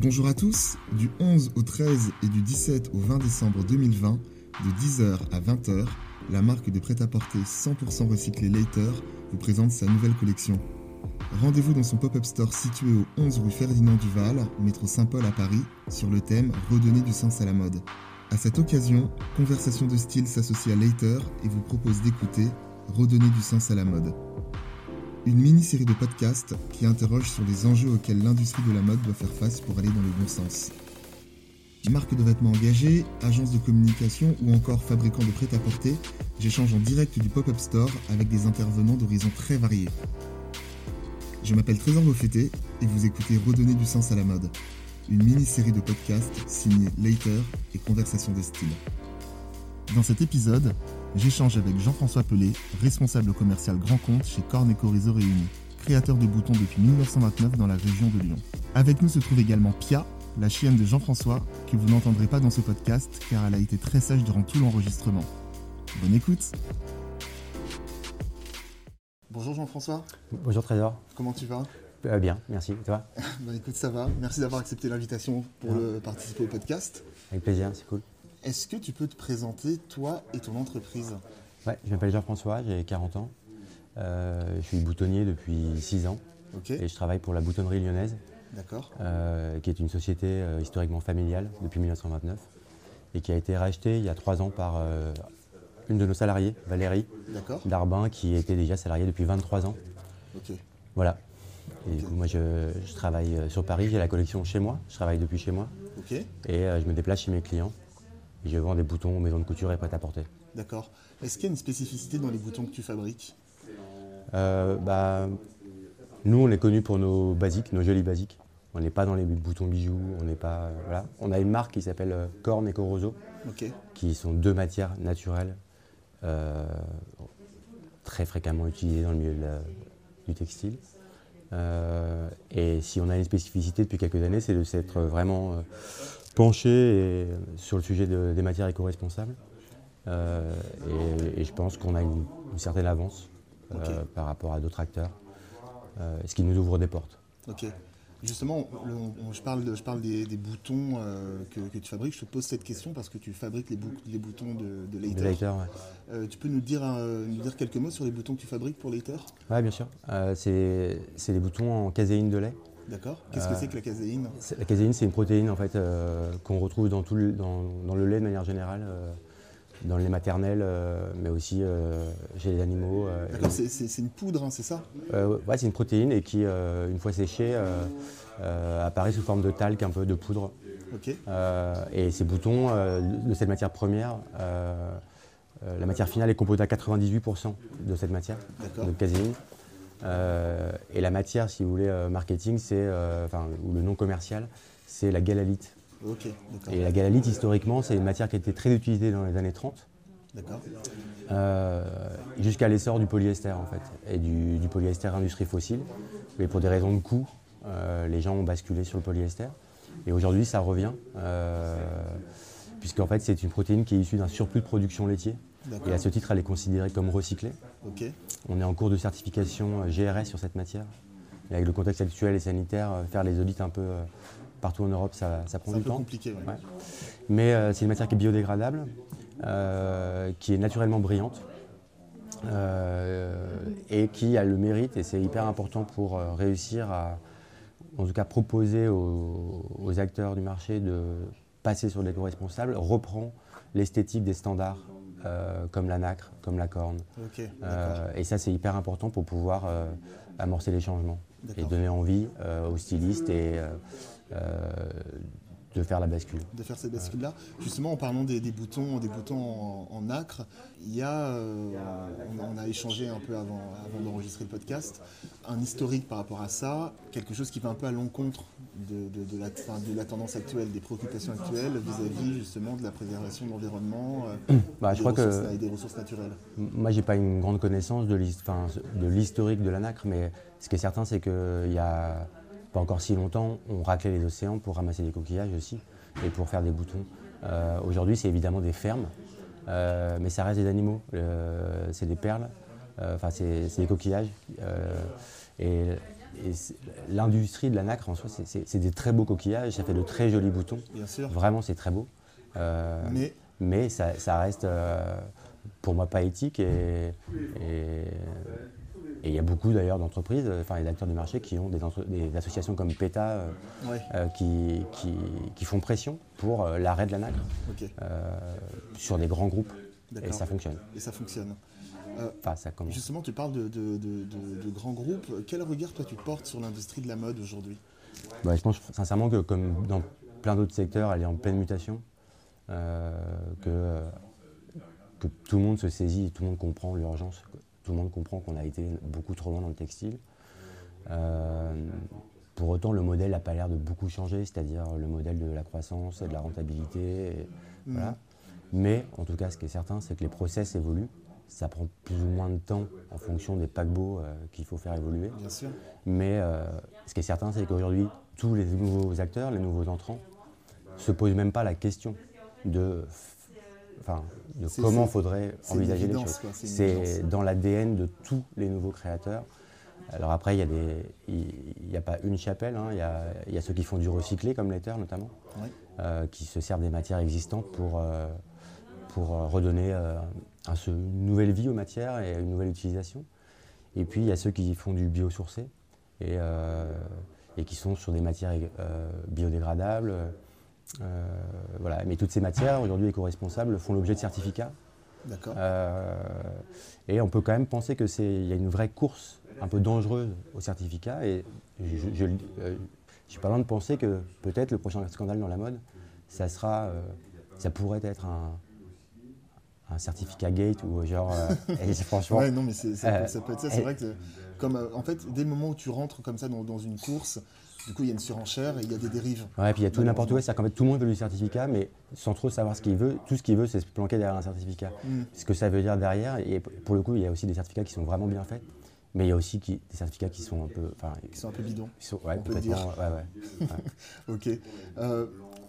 Bonjour à tous, du 11 au 13 et du 17 au 20 décembre 2020, de 10h à 20h, la marque de prêt-à-porter 100% recyclé Later vous présente sa nouvelle collection. Rendez-vous dans son pop-up store situé au 11 rue Ferdinand Duval, métro Saint-Paul à Paris, sur le thème Redonner du sens à la mode. À cette occasion, Conversation de style s'associe à Later et vous propose d'écouter Redonner du sens à la mode. Une mini-série de podcasts qui interroge sur les enjeux auxquels l'industrie de la mode doit faire face pour aller dans le bon sens. Marque de vêtements engagée, agence de communication ou encore fabricant de prêt-à-porter, j'échange en direct du pop-up store avec des intervenants d'horizons très variés. Je m'appelle Trésor Beaufetté et vous écoutez Redonner du sens à la mode, une mini-série de podcasts signée Later et Conversation de style. Dans cet épisode, j'échange avec Jean-François Pelé, responsable commercial grand compte chez Corne Réseau Réunis, créateur de boutons depuis 1929 dans la région de Lyon. Avec nous se trouve également Pia, la chienne de Jean-François, que vous n'entendrez pas dans ce podcast car elle a été très sage durant tout l'enregistrement. Bonne écoute Bonjour Jean-François. Bonjour Trésor. Comment tu vas? Euh, Bien, merci. Et toi? Bah, Écoute, ça va. Merci d'avoir accepté l'invitation pour le, participer au podcast. Avec plaisir, c'est cool. Est-ce que tu peux te présenter, toi et ton entreprise? Ouais, je m'appelle Jean-François, j'ai 40 ans. Euh, je suis boutonnier depuis 6 ans. Et je travaille pour la boutonnerie lyonnaise. D'accord. Euh, qui est une société euh, historiquement familiale depuis 1929 et qui a été rachetée il y a 3 ans par une de nos salariés, Valérie Darbin, qui était déjà salariée depuis 23 ans. Voilà. Et du coup, moi, je, travaille sur Paris, j'ai la collection chez moi, je travaille depuis chez moi. Et je me déplace chez mes clients je vends des boutons aux maisons de couture et prêt à porter. D'accord. Est-ce qu'il y a une spécificité dans les boutons que tu fabriques? Euh, bah, Nous, on est connus pour nos basiques, nos jolis basiques. On n'est pas dans les boutons bijoux, on n'est pas. voilà. On a une marque qui s'appelle euh, Corne et Corozo, qui sont deux matières naturelles, euh, très fréquemment utilisées dans le milieu du textile. et si on a une spécificité depuis quelques années, c'est de s'être vraiment penché sur le sujet des matières éco-responsables. Euh, et, je pense qu'on a une, certaine avance euh, par rapport à d'autres acteurs, euh, ce qui nous ouvre des portes. Ok. Justement, je parle, je parle des, boutons que, tu fabriques. Je te pose cette question parce que tu fabriques les, boutons de, de Later. tu peux nous dire, nous dire quelques mots sur les boutons que tu fabriques pour Later? Oui, bien sûr. c'est des boutons en caséine de lait. D'accord. Qu'est-ce que c'est que la caséine? La caséine, c'est une protéine en fait euh, qu'on retrouve dans, tout le, dans, le lait de manière générale, euh, dans les maternelles, euh, mais aussi chez les animaux. D'accord, c'est une poudre, hein, c'est ça? Ouais, c'est une protéine et qui, une fois séchée, apparaît sous forme de talc, un peu de poudre. Ok. et ces boutons, de cette matière première, la matière finale est composée à 98% de cette matière, de caséine. Euh, et la matière, si vous voulez, euh, marketing, c'est, euh, ou le nom commercial, c'est la galalite. et la galalite, historiquement, c'est une matière qui a été très utilisée dans les années 30. jusqu'à l'essor du polyester, en fait, et du, polyester industrie fossile. Mais pour des raisons de coût, les gens ont basculé sur le polyester. Et aujourd'hui, ça revient, puisqu'en fait, c'est une protéine qui est issue d'un surplus de production laitier. Et à ce titre, elle est considérée comme recyclée. On est en cours de certification euh, GRS sur cette matière. Et avec le contexte actuel et sanitaire, euh, faire les audits un peu euh, partout en Europe, ça, prend du temps. C'est compliqué. Mais c'est une matière qui est biodégradable, qui est naturellement brillante. et qui a le mérite, et c'est hyper important pour réussir à, en tout cas, proposer aux, acteurs du marché de passer sur l'éco-responsable, reprend l'esthétique des standards euh, comme la nacre, comme la corne. Euh, et ça, c'est hyper important pour pouvoir euh, amorcer les changements et donner envie aux stylistes et de faire la bascule. De faire cette bascule-là. Justement, en parlant des, boutons, des boutons en, nacre, il y a, on, a échangé un peu avant, avant d'enregistrer le podcast, un historique par rapport à ça, quelque chose qui va un peu à l'encontre de, la, de, la, tendance actuelle, des préoccupations actuelles vis-à-vis justement de la préservation de l'environnement euh, bah, et des ressources naturelles Moi, j'ai pas une grande connaissance de l'historique de la nacre, mais ce qui est certain, c'est qu'il y a pas encore si longtemps, on raclait les océans pour ramasser des coquillages aussi et pour faire des boutons. Euh, aujourd'hui, c'est évidemment des fermes, euh, mais ça reste des animaux. c'est des perles, enfin, c'est des coquillages. et l'industrie de la nacre en soi, c'est des très beaux coquillages, ça fait de très jolis boutons. Bien sûr. Vraiment, c'est très beau. mais mais ça, reste pour moi pas éthique et il y a beaucoup d'ailleurs d'entreprises, enfin des acteurs du marché qui ont des, des associations comme PETA qui, qui, font pression pour l'arrêt de la nacre sur des grands groupes. Et ça fonctionne. Et ça fonctionne. Euh, ça justement, tu parles de, grands groupes. Quel regard toi tu portes sur l'industrie de la mode aujourd'hui? Bah, Je pense sincèrement que comme dans plein d'autres secteurs, elle est en pleine mutation. Euh, que, que tout le monde se saisit, tout le monde comprend l'urgence, tout le monde comprend qu'on a été beaucoup trop loin dans le textile. Euh, pour autant, le modèle n'a pas l'air de beaucoup changer, c'est-à-dire le modèle de la croissance et de la rentabilité. Voilà. Mais en tout cas, ce qui est certain, c'est que les process évoluent. Ça prend plus ou moins de temps en fonction des paquebots euh, qu'il faut faire évoluer. Bien sûr. Mais euh, ce qui est certain, c'est qu'aujourd'hui, tous les nouveaux acteurs, les nouveaux entrants, ne se posent même pas la question de, enfin, de comment faudrait envisager les choses. C'est dans l'ADN de tous les nouveaux créateurs. Alors après, il n'y a, a, pas une chapelle, hein. il y, a, ceux qui font du recyclé, comme l'Ether notamment, euh, qui se servent des matières existantes pour, pour euh, redonner euh, une nouvelle vie aux matières et une nouvelle utilisation. Et puis il y a ceux qui font du biosourcé et, euh, et qui sont sur des matières biodégradables. Voilà. Mais toutes ces matières, aujourd'hui éco-responsables, font l'objet de certificats. D'accord. et on peut quand même penser qu'il y a une vraie course un peu dangereuse aux certificats. Et je, ne suis pas loin de penser que peut-être le prochain scandale dans la mode, ça, sera, ça pourrait être un, un certificat gate ou genre euh, franchement ouais, non mais ça, euh, ça, peut être ça c'est vrai que comme euh, en fait dès le moment où tu rentres comme ça dans, dans une course du coup il y a une surenchère et il y a des dérives. Ouais puis il y a tout n'importe où c'est qu'en fait tout le monde veut du certificat mais sans trop savoir ce qu'il veut tout ce qu'il veut c'est se planquer derrière un certificat. Mm. ce que ça veut dire derrière et pour le coup il y a aussi des certificats qui sont vraiment bien faits mais il y a aussi qui, des certificats qui sont un peu qui sont un peu bidons sont, ouais, complètement ouais, ouais, ok.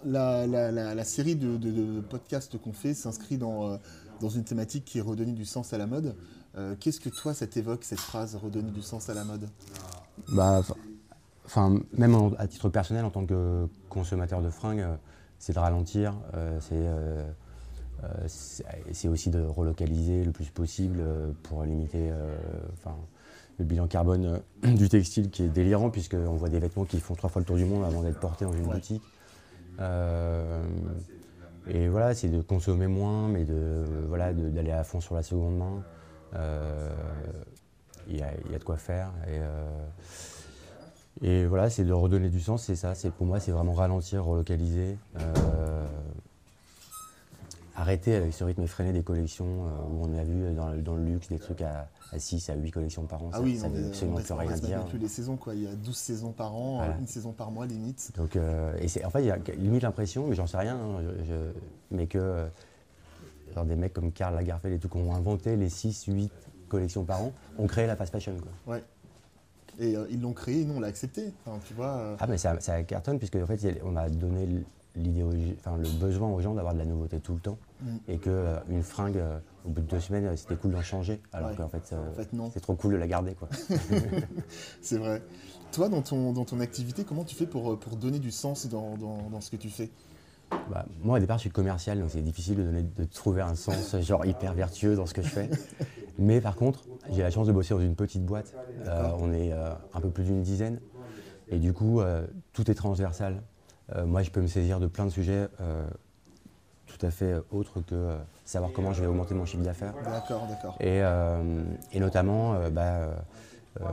La, la, la, série de, de, podcasts qu'on fait s'inscrit dans dans une thématique qui est redonner du sens à la mode. Euh, qu'est-ce que toi, ça t'évoque, cette phrase, redonner du sens à la mode? Bah, enfin, Même à titre personnel, en tant que consommateur de fringues, euh, c'est de ralentir, euh, c'est aussi de relocaliser le plus possible pour limiter le bilan carbone du textile qui est délirant, puisqu'on voit des vêtements qui font trois fois le tour du monde avant d'être portés dans une boutique. Et voilà, c'est de consommer moins, mais de voilà d'aller à fond sur la seconde main. Euh, il y, a de quoi faire. Et, euh, et voilà, c'est de redonner du sens, c'est ça. C'est pour moi, c'est vraiment ralentir, relocaliser. Euh, arrêter avec ce rythme effréné des collections où on a vu dans, dans le luxe des trucs à, à 6 à 8 collections par an. Ah oui, ça ne veut absolument plus rien dire. plus les saisons, quoi. Il y a 12 saisons par an, une saison par mois limite. Donc, euh, et en fait, il y a limite l'impression, mais j'en sais rien, hein, mais que euh, des mecs comme Karl Lagerfeld et tout, qui ont inventé les 6, 8 collections par an, ont créé la fast fashion. Quoi. Ouais. Et euh, ils l'ont créé, nous on l'a accepté. Enfin, tu vois, Ah, mais ça, ça cartonne, puisque en fait, on a donné l'idéologie, enfin, le besoin aux gens d'avoir de la nouveauté tout le temps. Mm. Et qu'une une fringue au bout de deux semaines, c'était cool d'en changer, alors qu'en fait, c'est trop cool de la garder. c'est vrai. Toi, dans ton, dans ton activité, comment tu fais pour, pour donner du sens dans, dans, ce que tu fais? Bah, Moi, au départ, je suis commercial, donc c'est difficile de, donner, de trouver un sens genre hyper vertueux dans ce que je fais. Mais par contre, j'ai la chance de bosser dans une petite boîte. Euh, on est euh, un peu plus d'une dizaine. Et du coup, euh, tout est transversal. moi, je peux me saisir de plein de sujets tout à fait autre que savoir comment je vais augmenter mon chiffre d'affaires. D'accord, d'accord. Et, et, notamment, euh,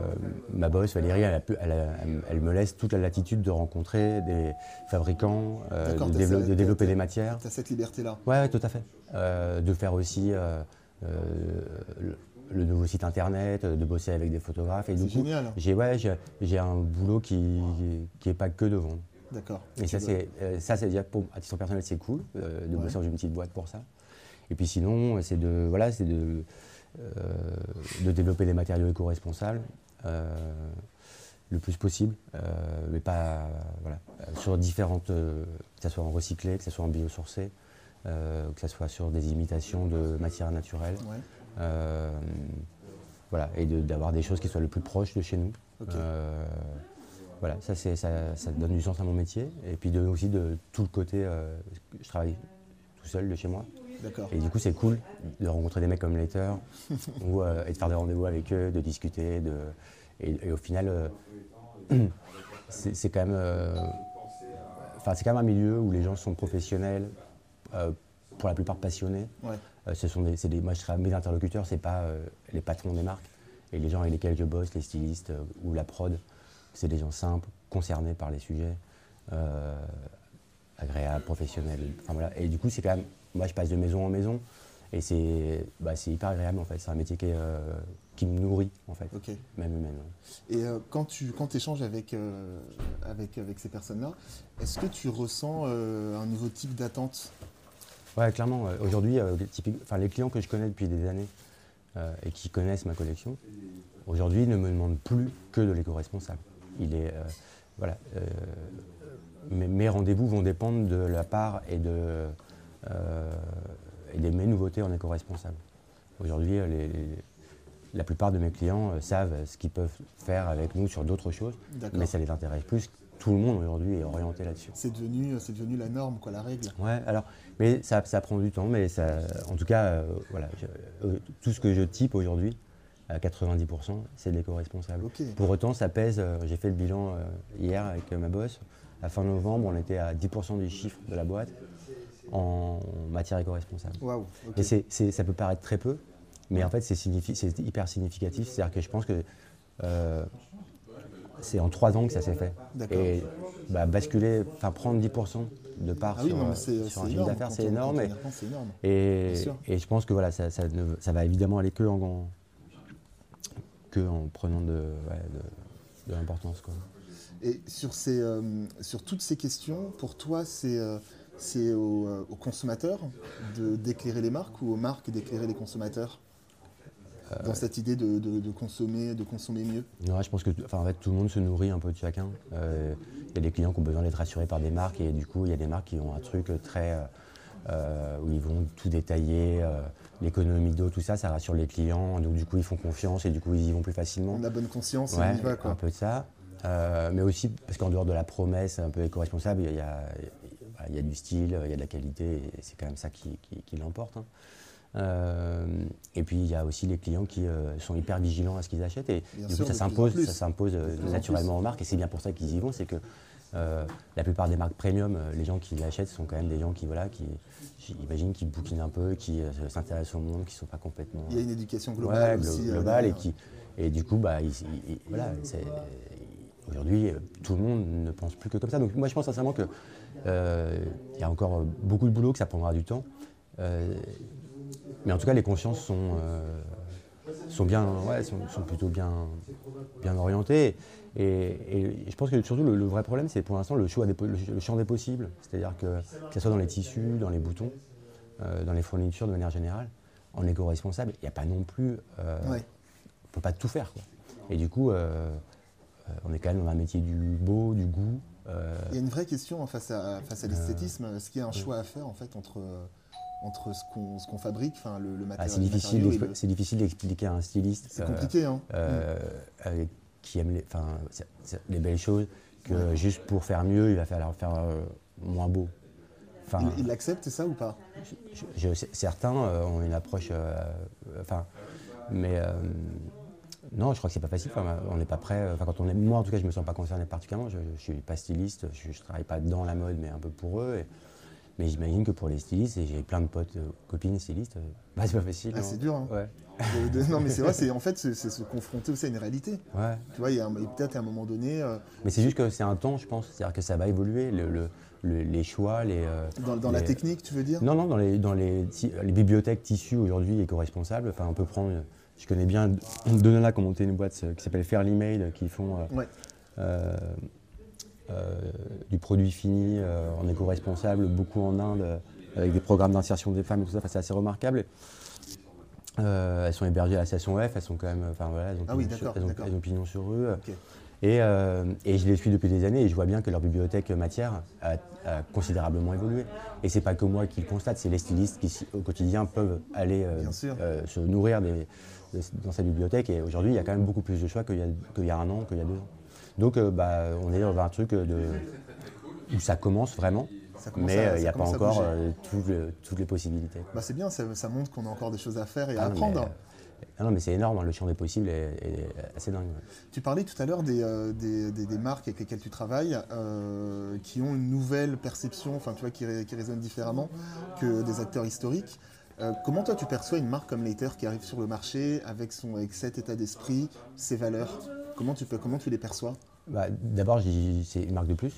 ma boss Valérie, elle, me laisse toute la latitude de rencontrer des fabricants, de, développer des matières. Tu as cette liberté-là Oui, ouais, tout à fait. de faire aussi le, nouveau site internet, de bosser avec des photographes. C'est génial. J'ai ouais, un boulot qui n'est pas que de vendre. D'accord. Et ça, c'est, euh, dire pour, à titre personnel, c'est cool euh, de bosser dans une petite boîte pour ça. Et puis sinon, c'est de, voilà, c'est de, euh, de développer des matériaux éco-responsables le plus possible, mais pas voilà, sur différentes, que ce soit en recyclé, que ce soit en biosourcé, que ce soit sur des imitations de matières naturelles. voilà, et d'avoir des choses qui soient le plus proches de chez nous. voilà, ça, ça, ça, donne du sens à mon métier. Et puis de, aussi de tout le côté, je travaille tout seul de chez moi. Et du coup, c'est cool de rencontrer des mecs comme Later ou, et de faire des rendez-vous avec eux, de discuter. De, et, au final, c'est quand même Enfin, c'est quand même un milieu où les gens sont professionnels, euh, pour la plupart passionnés. Euh, ce sont des, des, moi, je serais mes interlocuteurs, c'est pas euh, les patrons des marques. Et les gens avec lesquels je bosse, les stylistes ou la prod, c'est des gens simples, concernés par les sujets, agréables, professionnels. Enfin, voilà. Et du coup, c'est quand même, moi, je passe de maison en maison. Et c'est bah, hyper agréable en fait. C'est un métier qui, est, qui, me nourrit en fait, même humainement. Et quand tu quand échanges avec, avec, avec ces personnes-là, est-ce que tu ressens un nouveau type d'attente? Ouais, clairement. Aujourd'hui, euh, les clients que je connais depuis des années euh, et qui connaissent ma collection, aujourd'hui ne me demandent plus que de l'éco-responsable. Il est, euh, voilà, mes, rendez-vous vont dépendre de la part et de, et des mes nouveautés en éco-responsable. Aujourd'hui, la plupart de mes clients savent ce qu'ils peuvent faire avec nous sur d'autres choses, mais ça les intéresse plus tout le monde aujourd'hui est orienté là-dessus. C'est devenu, la norme, quoi, la règle. Ouais, alors, mais ça, ça prend du temps, mais ça, en tout cas, euh, voilà, euh, tout ce que je type aujourd'hui, à 90%, c'est de l'éco-responsable. Pour autant, ça pèse, euh, j'ai fait le bilan hier avec ma boss, à fin novembre, on était à 10% du chiffre de la boîte en matière éco-responsable. Wow, Et ça peut paraître très peu, mais en fait, c'est hyper significatif. C'est-à-dire que je pense que c'est en trois ans que ça s'est fait. Et bah, basculer, enfin prendre 10% de part ah sur, un chiffre d'affaires, c'est énorme. Et, et, je pense que voilà, ça, ça, va évidemment aller que en, que en prenant de, de, l'importance. Et sur, ces, euh, sur toutes ces questions, pour toi, c'est euh, c'est aux, euh, aux consommateurs d'éclairer les marques ou aux marques d'éclairer les consommateurs dans cette idée de, consommer, de consommer mieux? Je pense que en fait, tout le monde se nourrit un peu de chacun. Euh, il y a des clients qui ont besoin d'être rassurés par des marques et du coup, il y a des marques qui ont un truc très. Euh, euh, où ils vont tout détailler, l'économie d'eau, tout ça, ça rassure les clients. Donc du coup, ils font confiance et du coup, ils y vont plus facilement. On a bonne conscience, on y va. Quoi. Un peu de ça. mais aussi parce qu'en dehors de la promesse un peu éco-responsable, il y, a, il y a du style, il y a de la qualité et c'est quand même ça qui, qui, l'emporte. Hein. Euh, et puis il y a aussi les clients qui euh, sont hyper vigilants à ce qu'ils achètent et du coup ça s'impose, ça s'impose euh, naturellement aux marques et c'est bien pour ça qu'ils y vont, c'est que la plupart des marques premium, les gens qui l'achètent sont quand même des gens qui, voilà, qui, j'imagine, qui bouquinent un peu, qui s'intéressent au monde, qui ne sont pas complètement. Il y a une éducation globale. aussi, globale et qui, et du coup, bah, voilà, aujourd'hui, tout le monde ne pense plus que comme ça. Donc moi, je pense sincèrement qu'il y a encore beaucoup de boulot, que ça prendra du temps. Mais en tout cas, les consciences sont, euh, sont, bien, ouais, sont, plutôt bien, bien orientées. Et, je pense que surtout le, vrai problème, c'est pour l'instant le, le, champ des possibles. C'est-à-dire que, que ce soit dans les tissus, dans les boutons, euh, dans les fournitures de manière générale, en éco-responsable, il n'y a pas non plus. Euh, on ne peut pas tout faire. Quoi. Et du coup, on est quand même dans un métier du beau, du goût. Il y a une vraie question face à, face à l'esthétisme. Est-ce qu'il y a un choix à faire en fait entre entre ce qu'on fabrique, enfin le, matériel. Ah, c'est difficile, c'est difficile d'expliquer à un styliste. C'est compliqué, hein. Euh, euh, qui aime les, les belles choses, que juste pour faire mieux, il va falloir faire euh, moins beau. il l'accepte, c'est ça ou pas? je, Certains ont une approche, enfin, mais non, je crois que c'est pas facile. on n'est pas prêt. Enfin, quand on est, moi, en tout cas, je me sens pas concerné particulièrement. Je, ne suis pas styliste, je, ne travaille pas dans la mode, mais un peu pour eux. Et, mais j'imagine que pour les stylistes, et j'ai plein de potes, euh, copines stylistes, euh, bah, c'est pas facile. Ah, c'est dur. Hein. non, mais c'est vrai, c'est, en fait, c'est, se confronter aussi à une réalité. Ouais. Tu vois, il y a peut-être à un moment donné. Euh, mais c'est juste que c'est un temps, je pense. C'est-à-dire que ça va évoluer. Le, les choix, les. dans, la technique, tu veux dire? Non, non, dans les, dans les, les bibliothèques tissus aujourd'hui éco-responsables. Enfin, on peut prendre. Je connais bien nanas qui ont monté une boîte qui s'appelle Fairly Made, qui font. Ouais. Euh, du produit fini euh, en éco-responsable, beaucoup en Inde, euh, avec des programmes d'insertion des femmes et tout ça, c'est assez remarquable. elles sont hébergées à la station F, elles sont quand même, enfin voilà, elles ont, ah pignon, sur, eux. Et, et, je les suis depuis des années et je vois bien que leur bibliothèque matière a, considérablement évolué. Et c'est pas que moi qui le constate, c'est les stylistes qui au quotidien peuvent aller se nourrir des, dans cette bibliothèque. Et aujourd'hui, il y a quand même beaucoup plus de choix qu'il y, y, a un an, qu'il y a deux ans. Donc bah, on est dans un truc de, où ça commence vraiment mais euh, il n'y a pas encore euh, toutes les possibilités. Bah, c'est bien, ça, montre qu'on a encore des choses à faire et à ah apprendre. Mais, ah non, mais c'est énorme, hein, le champ des possibles est, assez dingue. Tu parlais tout à l'heure des, euh, des, marques avec lesquelles tu travailles qui ont une nouvelle perception, enfin tu vois, qui, qui résonne différemment que des acteurs historiques. Comment toi tu perçois une marque comme Later qui arrive sur le marché avec, son, avec cet état d'esprit, ses valeurs? Comment tu, peux, comment tu les perçois? Bah, D'abord, c'est une marque de plus.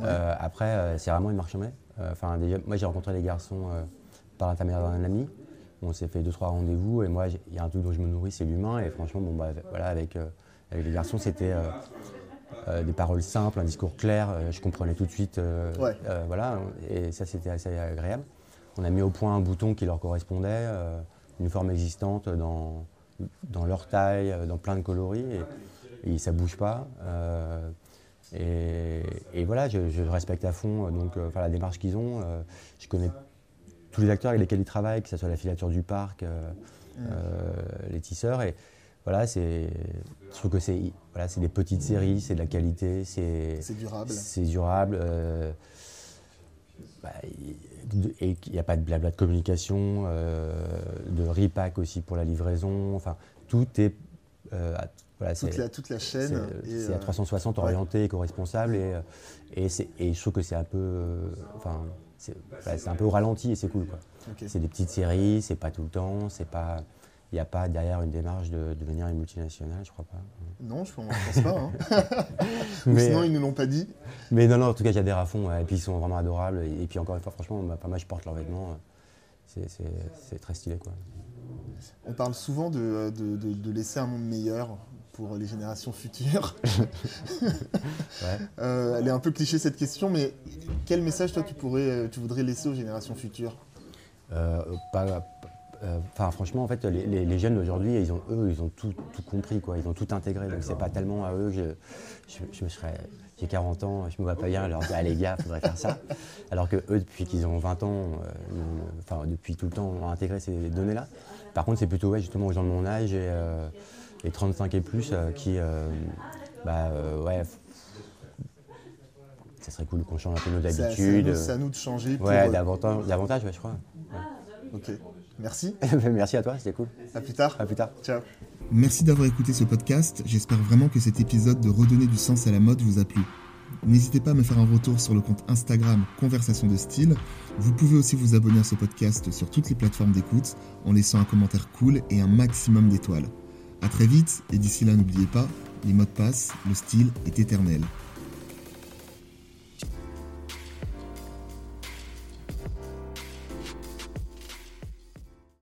Euh, après, euh, c'est vraiment une marche en euh, Enfin, moi, j'ai rencontré les garçons par l'intermédiaire d'un ami. On s'est fait deux, trois rendez-vous. Et moi, il y a un truc dont je me nourris, c'est l'humain. Et franchement, bon, bah, voilà, avec, avec les garçons, c'était des paroles simples, un discours clair. je comprenais tout de suite. voilà, et ça, c'était assez agréable. On a mis au point un bouton qui leur correspondait, une forme existante dans, dans leur taille, dans plein de coloris. Et, et ça bouge pas. Et, voilà, je, respecte à fond euh, donc, euh, la démarche qu'ils ont. Euh, je connais tous les acteurs avec lesquels ils travaillent, que ce soit la filature du parc, mm. les tisseurs. Et voilà, c'est, je trouve que c'est, voilà, c'est des petites séries, c'est de la qualité, c'est, durable. C'est durable. Bah, et il n'y a pas de blabla de communication, de repack aussi pour la livraison. Enfin, tout est toute, la, chaîne. C'est à 360 euh, orienté, éco-responsable. Et, et, et, je trouve que c'est un peu. enfin, c'est un peu au ralenti et c'est cool. C'est des petites séries, c'est pas tout le temps, c'est pas. Il n'y a pas derrière une démarche de, devenir une multinationale, je crois pas. Non, je ne pense pas. Hein. mais, sinon, ils ne l'ont pas dit. Mais non, non, en tout cas, j'adhère à fond. Et puis, ils sont vraiment adorables. Et, puis, encore une fois, franchement, pas mal, je porte leurs vêtements. C'est très stylé. Quoi. On parle souvent de, de, de, laisser un monde meilleur pour les générations futures. Euh, elle est un peu cliché cette question, mais quel message toi tu pourrais, euh, tu voudrais laisser aux générations futures? Euh, Enfin, franchement, en fait, les, jeunes d'aujourd'hui, ils ont, eux, ils ont tout, compris, quoi. Ils ont tout intégré. Donc, c'est pas tellement à eux que je, me serais. J'ai 40 ans, je me vois pas bien leur dire, ah, les gars, faudrait faire ça. Alors que eux, depuis qu'ils ont 20 ans, enfin, depuis tout le temps, ont intégré ces données-là. Par contre, c'est plutôt, ouais, justement, aux gens de mon âge et les 35 et plus euh, qui, euh, bah, euh, ouais, ça serait cool qu'on change un peu nos habitudes. C'est à, nous de changer. Pour... Ouais, davantage, davantage ouais, je crois. Ok. Merci. Merci à toi, c'était cool. À plus tard. À plus tard. Ciao. Merci d'avoir écouté ce podcast. J'espère vraiment que cet épisode de Redonner du sens à la mode vous a plu. N'hésitez pas à me faire un retour sur le compte Instagram Conversation de style. Vous pouvez aussi vous abonner à ce podcast sur toutes les plateformes d'écoute en laissant un commentaire cool et un maximum d'étoiles. A très vite, et d'ici là n'oubliez pas, les mots de passe, le style est éternel.